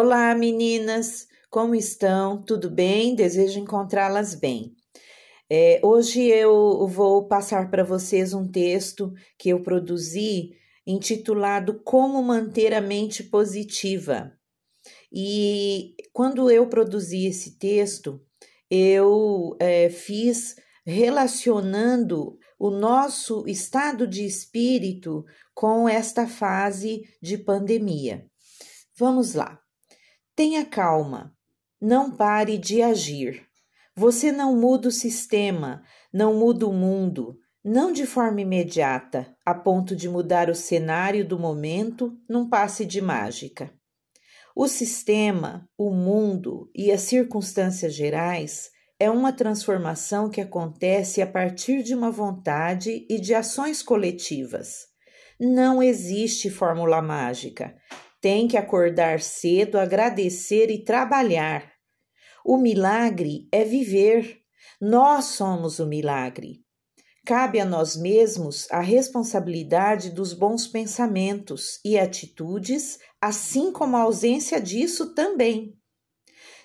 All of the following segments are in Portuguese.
Olá, meninas! Como estão? Tudo bem? Desejo encontrá-las bem. É, hoje eu vou passar para vocês um texto que eu produzi intitulado Como Manter a Mente Positiva. E quando eu produzi esse texto, eu é, fiz relacionando o nosso estado de espírito com esta fase de pandemia. Vamos lá. Tenha calma, não pare de agir. Você não muda o sistema, não muda o mundo, não de forma imediata, a ponto de mudar o cenário do momento num passe de mágica. O sistema, o mundo e as circunstâncias gerais é uma transformação que acontece a partir de uma vontade e de ações coletivas. Não existe fórmula mágica. Tem que acordar cedo, agradecer e trabalhar. O milagre é viver. Nós somos o milagre. Cabe a nós mesmos a responsabilidade dos bons pensamentos e atitudes, assim como a ausência disso também.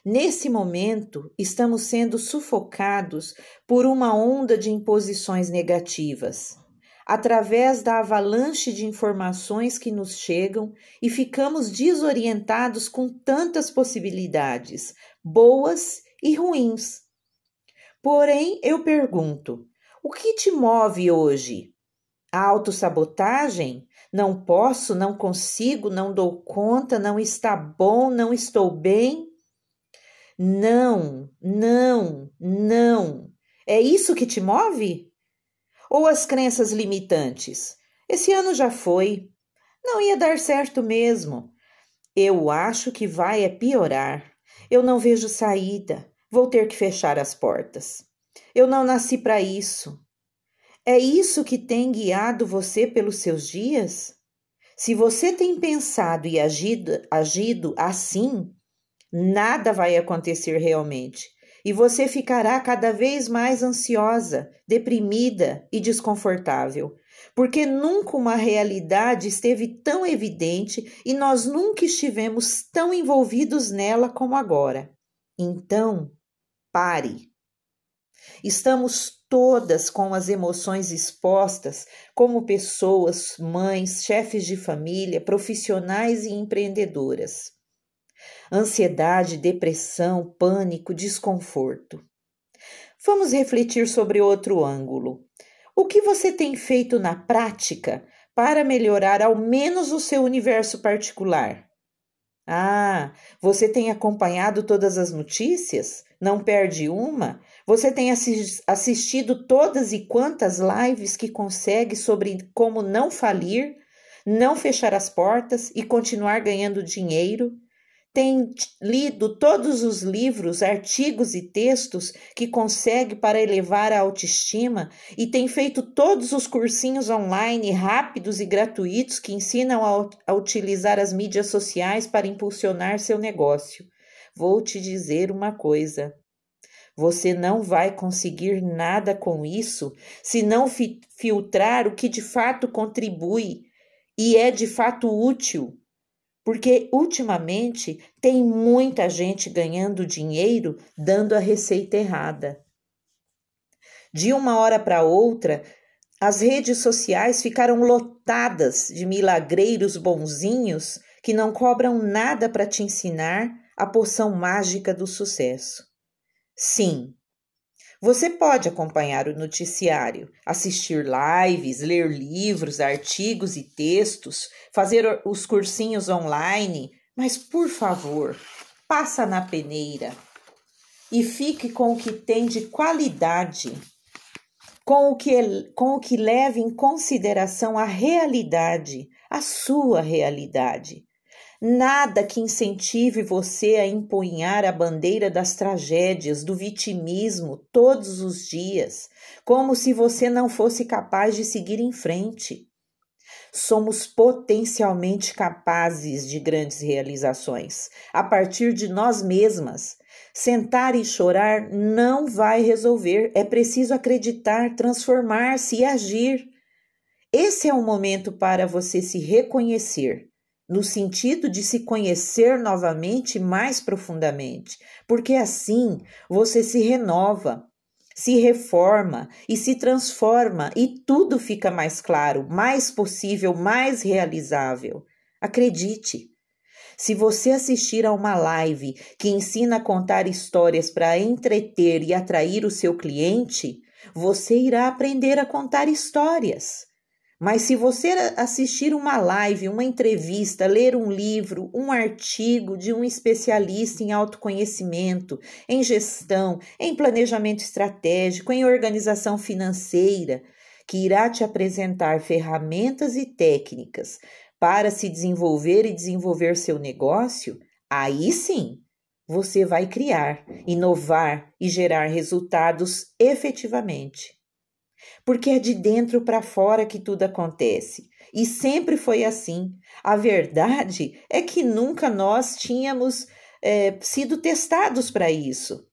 Nesse momento, estamos sendo sufocados por uma onda de imposições negativas através da avalanche de informações que nos chegam e ficamos desorientados com tantas possibilidades, boas e ruins. Porém, eu pergunto: o que te move hoje? A autossabotagem? Não posso, não consigo, não dou conta, não está bom, não estou bem? Não, não, não. É isso que te move? Ou as crenças limitantes? Esse ano já foi. Não ia dar certo mesmo. Eu acho que vai é piorar. Eu não vejo saída. Vou ter que fechar as portas. Eu não nasci para isso. É isso que tem guiado você pelos seus dias? Se você tem pensado e agido, agido assim, nada vai acontecer realmente e você ficará cada vez mais ansiosa, deprimida e desconfortável, porque nunca uma realidade esteve tão evidente e nós nunca estivemos tão envolvidos nela como agora. Então, pare. Estamos todas com as emoções expostas, como pessoas, mães, chefes de família, profissionais e empreendedoras ansiedade, depressão, pânico, desconforto. Vamos refletir sobre outro ângulo. O que você tem feito na prática para melhorar ao menos o seu universo particular? Ah, você tem acompanhado todas as notícias? Não perde uma? Você tem assistido todas e quantas lives que consegue sobre como não falir, não fechar as portas e continuar ganhando dinheiro? Tem lido todos os livros, artigos e textos que consegue para elevar a autoestima e tem feito todos os cursinhos online rápidos e gratuitos que ensinam a, a utilizar as mídias sociais para impulsionar seu negócio. Vou te dizer uma coisa. Você não vai conseguir nada com isso se não fi filtrar o que de fato contribui e é de fato útil porque ultimamente tem muita gente ganhando dinheiro dando a receita errada. De uma hora para outra, as redes sociais ficaram lotadas de milagreiros bonzinhos que não cobram nada para te ensinar a poção mágica do sucesso. Sim, você pode acompanhar o noticiário, assistir lives, ler livros, artigos e textos, fazer os cursinhos online, mas por favor, passa na peneira e fique com o que tem de qualidade, com o que, com o que leve em consideração a realidade, a sua realidade Nada que incentive você a empunhar a bandeira das tragédias, do vitimismo todos os dias, como se você não fosse capaz de seguir em frente. Somos potencialmente capazes de grandes realizações a partir de nós mesmas. Sentar e chorar não vai resolver, é preciso acreditar, transformar-se e agir. Esse é o momento para você se reconhecer no sentido de se conhecer novamente mais profundamente, porque assim você se renova, se reforma e se transforma e tudo fica mais claro, mais possível, mais realizável. Acredite. Se você assistir a uma live que ensina a contar histórias para entreter e atrair o seu cliente, você irá aprender a contar histórias. Mas se você assistir uma live, uma entrevista, ler um livro, um artigo de um especialista em autoconhecimento, em gestão, em planejamento estratégico, em organização financeira, que irá te apresentar ferramentas e técnicas para se desenvolver e desenvolver seu negócio, aí sim você vai criar, inovar e gerar resultados efetivamente porque é de dentro para fora que tudo acontece. E sempre foi assim. A verdade é que nunca nós tínhamos é, sido testados para isso.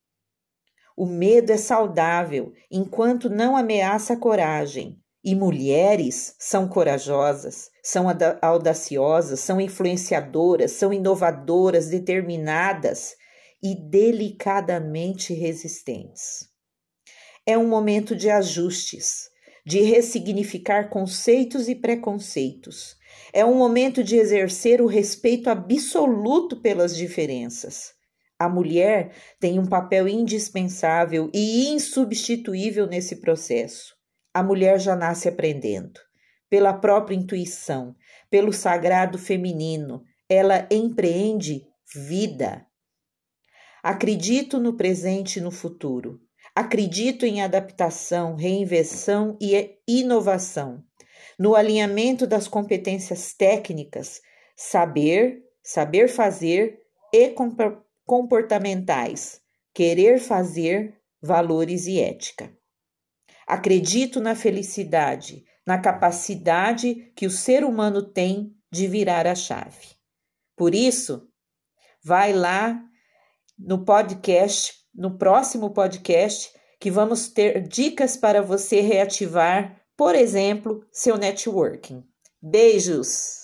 O medo é saudável enquanto não ameaça a coragem. E mulheres são corajosas, são audaciosas, são influenciadoras, são inovadoras, determinadas e delicadamente resistentes. É um momento de ajustes, de ressignificar conceitos e preconceitos. É um momento de exercer o respeito absoluto pelas diferenças. A mulher tem um papel indispensável e insubstituível nesse processo. A mulher já nasce aprendendo. Pela própria intuição, pelo sagrado feminino, ela empreende vida. Acredito no presente e no futuro. Acredito em adaptação, reinvenção e inovação. No alinhamento das competências técnicas, saber, saber fazer e comportamentais, querer fazer, valores e ética. Acredito na felicidade, na capacidade que o ser humano tem de virar a chave. Por isso, vai lá no podcast no próximo podcast que vamos ter dicas para você reativar, por exemplo, seu networking. Beijos!